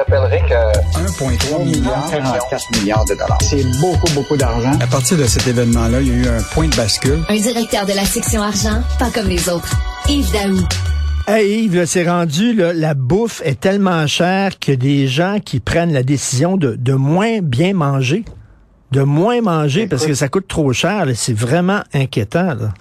rappellerai que 1,3 milliard, 44 milliards de dollars. C'est beaucoup, beaucoup d'argent. À partir de cet événement-là, il y a eu un point de bascule. Un directeur de la section argent, pas comme les autres. Yves Daou. Hey Yves, c'est rendu, là, la bouffe est tellement chère que des gens qui prennent la décision de, de moins bien manger, de moins manger parce que ça coûte trop cher, c'est vraiment inquiétant. Là.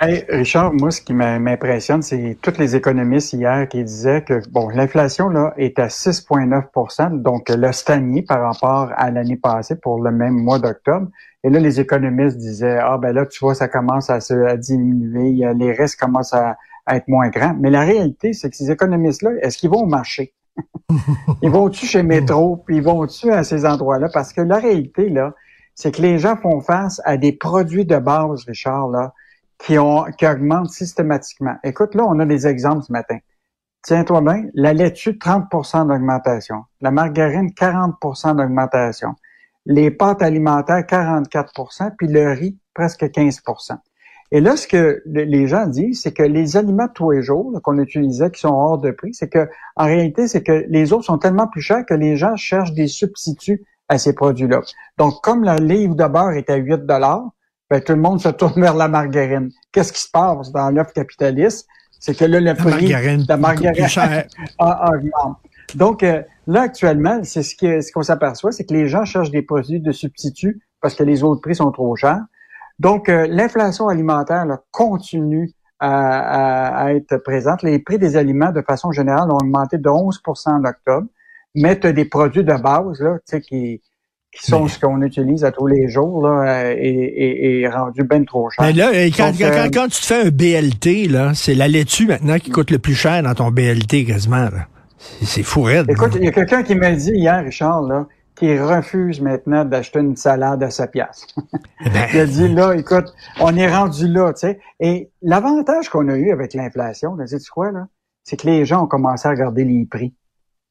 Hey, Richard, moi, ce qui m'impressionne, c'est tous les économistes hier qui disaient que bon, l'inflation là est à 6,9% donc le stagné par rapport à l'année passée pour le même mois d'octobre. Et là, les économistes disaient ah ben là, tu vois, ça commence à se à diminuer, les risques commencent à, être moins grands. Mais la réalité, c'est que ces économistes-là, est-ce qu'ils vont au marché? Ils vont-tu chez Métro, puis ils vont-tu à ces endroits-là? Parce que la réalité là, c'est que les gens font face à des produits de base, Richard là qui, ont, qui augmentent systématiquement. Écoute, là, on a des exemples ce matin. Tiens-toi bien, la laitue, 30% d'augmentation. La margarine, 40% d'augmentation. Les pâtes alimentaires, 44% puis le riz, presque 15% Et là, ce que les gens disent, c'est que les aliments de tous les jours qu'on utilisait, qui sont hors de prix, c'est que en réalité, c'est que les autres sont tellement plus chers que les gens cherchent des substituts à ces produits-là. Donc, comme la livre de beurre est à 8 dollars, ben, tout le monde se tourne vers la margarine. Qu'est-ce qui se passe dans l'offre capitaliste? C'est que là, le prix de la margarine augmente. Donc, euh, là, actuellement, c'est ce qu'on s'aperçoit, c'est que les gens cherchent des produits de substitut parce que les autres prix sont trop chers. Donc, euh, l'inflation alimentaire continue à, être présente. Les prix des aliments, de façon générale, ont augmenté de 11% en octobre. Mais des produits de base, là, tu sais, qui, qui sont ce qu'on utilise à tous les jours, là, et, et, rendu bien trop cher. Mais là, quand, quand, quand, tu te fais un BLT, là, c'est la laitue maintenant qui coûte le plus cher dans ton BLT quasiment. C'est fou raide. Écoute, il y a quelqu'un qui m'a dit hier, Richard, là, qui refuse maintenant d'acheter une salade à sa pièce. Eh ben. il a dit là, écoute, on est rendu là, tu sais. Et l'avantage qu'on a eu avec l'inflation, tu sais quoi, là, c'est que les gens ont commencé à regarder les prix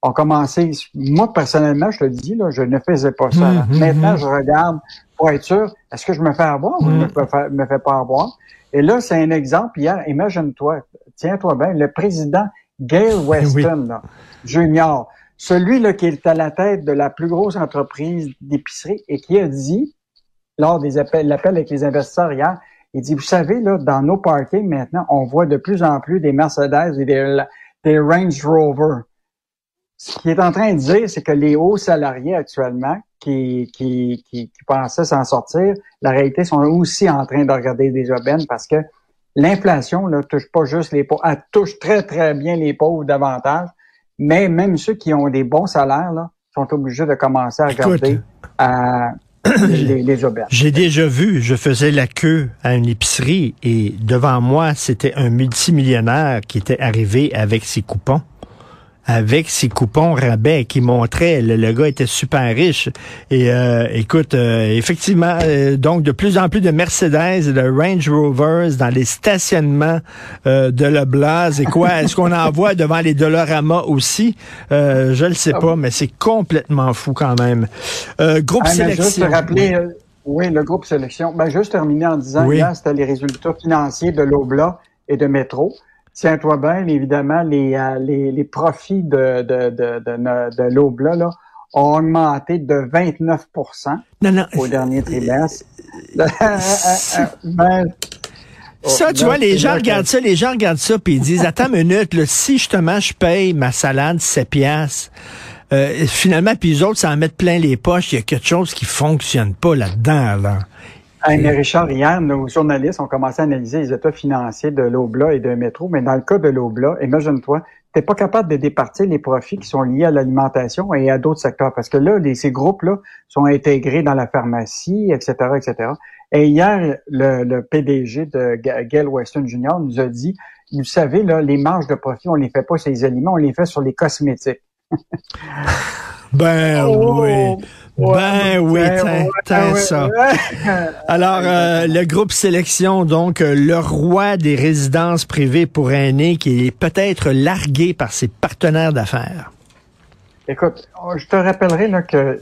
ont commencé. Moi, personnellement, je te le dis, là, je ne faisais pas ça. Hum, Maintenant, je regarde pour être sûr, est-ce que je me fais avoir ou je ne me fais pas avoir? Et là, c'est un exemple. Hier, imagine-toi, tiens-toi bien, le président Gail Weston, là, junior, celui là, qui est à la tête de la plus grosse entreprise d'épicerie et qui a dit, lors des appels, l'appel avec les investisseurs hier, il dit, vous savez, là, dans nos parkings maintenant, on voit de plus en plus des Mercedes et des, des Range Rover ce qu'il est en train de dire, c'est que les hauts salariés actuellement qui, qui, qui, pensaient s'en sortir, la réalité sont aussi en train de regarder des aubaines parce que l'inflation ne touche pas juste les pauvres, elle touche très, très bien les pauvres davantage, mais même ceux qui ont des bons salaires là, sont obligés de commencer à regarder à les, les aubaines. J'ai déjà vu, je faisais la queue à une épicerie et devant moi, c'était un multimillionnaire qui était arrivé avec ses coupons avec ses coupons rabais qui montraient le, le gars était super riche. Et euh, écoute, euh, effectivement, euh, donc de plus en plus de Mercedes et de Range Rovers dans les stationnements de la Blase. Et quoi, est-ce qu'on en voit devant les Dollarama aussi? je le sais pas, mais c'est complètement fou quand même. groupe sélection. Juste rappeler, oui, le groupe sélection. Ben, juste terminer en disant, oui. c'était les résultats financiers de l'Obla et de Métro. Tiens-toi bien, évidemment, les, euh, les, les, profits de, de, de, de, de l'Aube-là là, ont augmenté de 29% au dernier trimestre. Ben, ça, tu vois, les gens regardent ça, les gens regardent ça, puis ils disent, attends une minute, là, si justement je paye ma salade 7 piastres, euh, finalement, puis les autres, ça en mettent plein les poches, il y a quelque chose qui fonctionne pas là-dedans, là. Mais Richard, hier, nos journalistes ont commencé à analyser les états financiers de l'Obla et de Métro, mais dans le cas de l'Obla, imagine-toi, tu n'es pas capable de départir les profits qui sont liés à l'alimentation et à d'autres secteurs, parce que là, ces groupes-là sont intégrés dans la pharmacie, etc., etc. Et hier, le, PDG de Gail Weston Jr. nous a dit, vous savez, là, les marges de profit, on les fait pas sur les aliments, on les fait sur les cosmétiques. ben oh! oui. Ben oui, t'as ça. Alors, euh, le groupe Sélection, donc, euh, le roi des résidences privées pour aînés qui est peut-être largué par ses partenaires d'affaires. Écoute, je te rappellerai là, que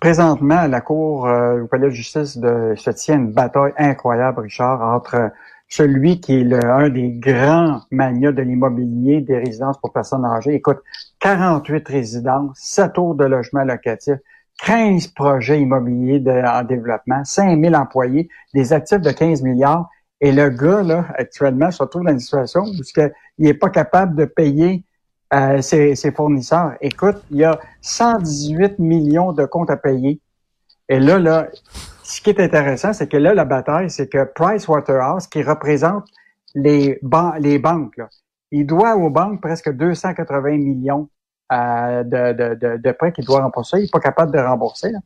présentement, à la Cour euh, au Palais de justice de, se tient une bataille incroyable, Richard, entre celui qui est le, un des grands manias de l'immobilier des résidences pour personnes âgées. Écoute, 48 résidences, 7 tours de logement locatif, 15 projets immobiliers de, en développement, 5000 employés, des actifs de 15 milliards. Et le gars, là, actuellement, se retrouve dans une situation où il n'est pas capable de payer euh, ses, ses, fournisseurs. Écoute, il y a 118 millions de comptes à payer. Et là, là, ce qui est intéressant, c'est que là, la bataille, c'est que Price Waterhouse, qui représente les, banques, là, il doit aux banques presque 280 millions euh, de, de, de, de, prêts qu'il doit rembourser. Il n'est pas capable de rembourser. Là.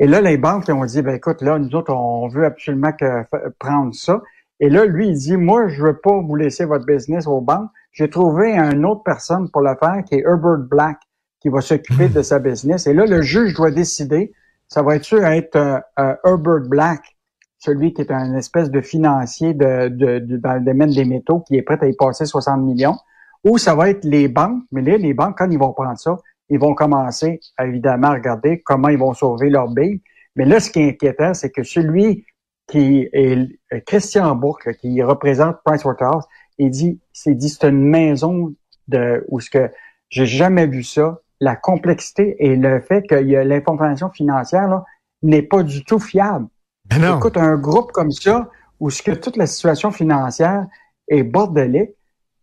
Et là, les banques ont dit, ben écoute, là, nous autres, on veut absolument que, prendre ça. Et là, lui, il dit, moi, je veux pas vous laisser votre business aux banques. J'ai trouvé une autre personne pour le faire, qui est Herbert Black, qui va s'occuper de sa business. Et là, le juge doit décider ça va être sûr être euh, euh, Herbert Black, celui qui est un espèce de financier de, de, dans le domaine des métaux qui est prêt à y passer 60 millions, ou ça va être les banques, mais là, les banques, quand ils vont prendre ça, ils vont commencer, évidemment, à regarder comment ils vont sauver leur billes. Mais là, ce qui est inquiétant, c'est que celui qui est euh, Christian Bourque, qui représente Pricewaterhouse, il dit, c'est dit, c'est une maison de, où ce que j'ai jamais vu ça la complexité et le fait que l'information financière n'est pas du tout fiable. Ben Écoute, un groupe comme ça, où ce que toute la situation financière est bordelique,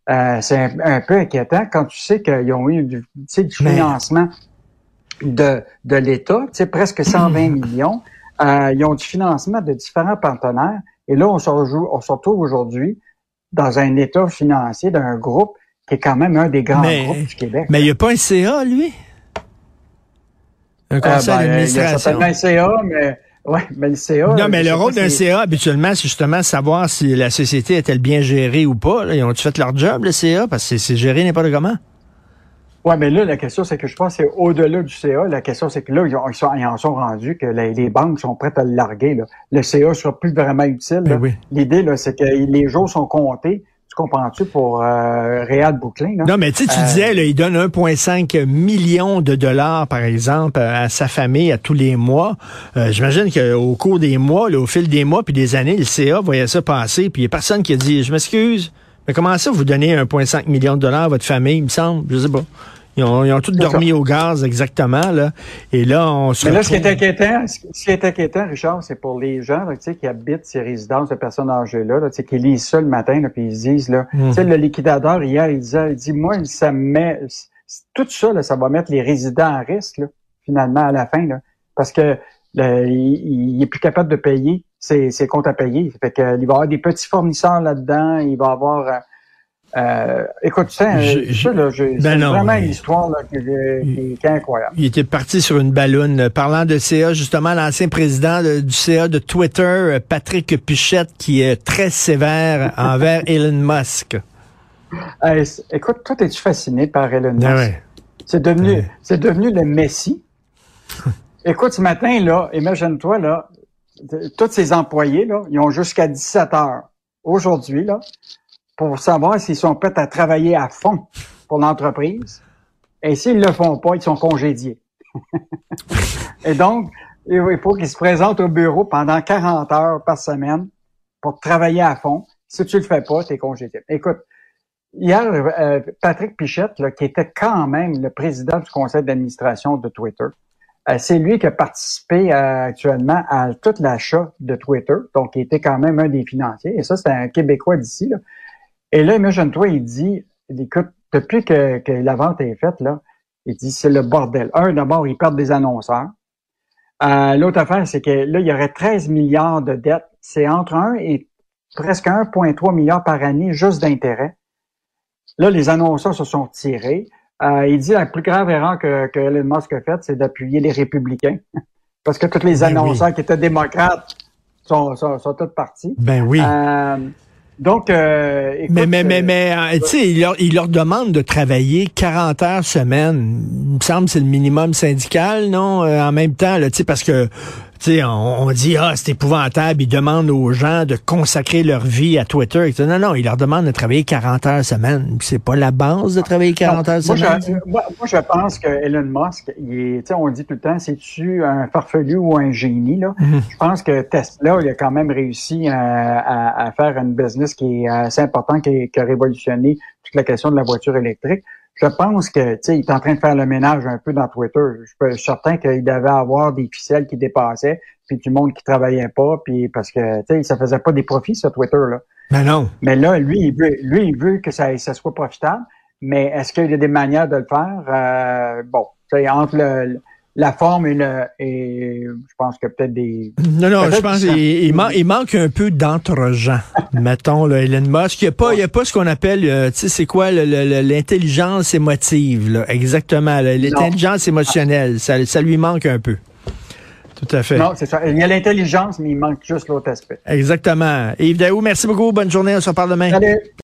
euh, c'est un, peu inquiétant quand tu sais qu'ils ont eu du, du financement de, de l'État, presque 120 millions. Euh, ils ont du financement de différents partenaires. Et là, on se, on se retrouve aujourd'hui dans un état financier d'un groupe qui est quand même un des grands groupes du Québec. Mais il n'y a pas un CA, lui? Un euh, conseil ben, d'administration. Il y a un CA, mais... Ouais, mais le CA. Non, mais le rôle d'un CA, habituellement, c'est justement savoir si la société est-elle bien gérée ou pas. Ils ont-tu fait leur job, le CA? Parce que c'est géré n'importe comment. Oui, mais là, la question, c'est que je pense que c'est au-delà du CA. La question, c'est que là, ils, en sont rendus que les, banques sont prêtes à le larguer. Le CA ne sera plus vraiment utile. Ben L'idée, c'est que les jours sont comptés. Tu comprends-tu pour euh, Réal Bouclin? Non, mais tu tu euh, disais, là, il donne 1,5 million de dollars, par exemple, à sa famille à tous les mois. Euh, J'imagine qu'au cours des mois, là, au fil des mois puis des années, le CA voyait ça passer, puis il n'y a personne qui a dit, je m'excuse, mais comment ça vous donnez 1,5 million de dollars à votre famille, il me semble? Je sais pas. Ils ont, ils ont tous dormi au gaz, exactement. Là. Et là, on se Mais là, ce qui est inquiétant, ce qui est inquiétant, Richard, c'est pour les gens là, qui habitent ces résidences de personnes âgées-là, là, qui lisent ça le matin, là, puis ils se disent, là, mmh. le liquidateur, hier, il disait, il dit, moi, ça met... Tout ça, là, ça va mettre les résidents en risque, là, finalement, à la fin, là, parce que il, il, est plus capable de payer ses, ses comptes à payer. Fait que, il va y avoir des petits fournisseurs là-dedans, il va avoir... Euh, euh, écoute, ça, c'est ben vraiment une histoire qui, est incroyable. Il était parti sur une ballonne. Parlant de CA, justement, l'ancien président du CA de Twitter, Patrick Pichette, qui est très sévère envers Elon Musk. écoute, toi, es-tu fasciné par Elon ben Musk? C'est devenu, c'est devenu le Messie. écoute, ce matin, là, imagine-toi, là, tous ces employés, là, ils ont jusqu'à 17 heures aujourd'hui, là, pour savoir s'ils sont prêts à travailler à fond pour l'entreprise. Et s'ils le font pas, ils sont congédiés. et donc, il faut qu'ils se présentent au bureau pendant 40 heures par semaine pour travailler à fond. Si tu le fais pas, tu es congédié. Écoute, hier, euh, Patrick Pichette, là, qui était quand même le président du conseil d'administration de Twitter, euh, c'est lui qui a participé euh, actuellement à tout l'achat de Twitter, donc il était quand même un des financiers. Et ça, c'est un Québécois d'ici. Et là, imagine-toi, il dit, écoute, depuis que, que, la vente est faite, là, il dit, c'est le bordel. Un, d'abord, ils perdent des annonceurs. Euh, L'autre affaire, c'est que là, il y aurait 13 milliards de dettes. C'est entre 1 et presque 1,3 milliard par année juste d'intérêt. Là, les annonceurs se sont tirés. Euh, il dit la plus grave erreur que, que Elon Musk a faite, c'est d'appuyer les républicains. Parce que tous les ben annonceurs qui étaient démocrates sont, sont, sont tous partis. Ben oui. Euh, donc, euh, mais mais mais, mais euh, tu sais, il leur, il leur demande de travailler 40 heures semaine. Il me semble que c'est le minimum syndical, non? Euh, En même temps, tu sais, parce que sais, on, on, dit, ah, c'est épouvantable, ils demandent aux gens de consacrer leur vie à Twitter. Non, non, ils leur demandent de travailler 40 heures semaine. C'est pas la base de travailler 40 heures moi, semaine. Je, moi, moi, je pense que Elon Musk, il est, on dit tout le temps, c'est-tu un farfelu ou un génie? Là? Mhm. Je pense que Tesla, il a quand même réussi à, à, à faire une business qui est assez important, qui, qui a révolutionné toute la question de la voiture électrique je pense que tu sais, il est en train de faire le ménage un peu dans Twitter. Je suis certain qu'il devait avoir des ficelles qui dépassaient, puis du monde qui travaillait pas, puis parce que tu sais, ça faisait pas des profits sur Twitter là. Mais non. Mais là, lui, il veut, lui, il veut que ça, ça soit profitable. Mais est-ce qu'il y a des manières de le faire? Euh, Bon, tu sais, entre le, la forme et le et je pense que peut-être des non non je pense qu'il il, man, il, manque un peu d'entre-gens mettons là, Elon Musk il n'y a pas il y a pas ce qu'on appelle euh, tu sais c'est quoi l'intelligence émotive là, exactement l'intelligence émotionnelle ça, ça lui manque un peu tout à fait. Non, c'est ça. Il y a l'intelligence, mais il manque juste l'autre aspect. Exactement. Yves Daou, merci beaucoup. Bonne journée. On se reparle demain. Salut.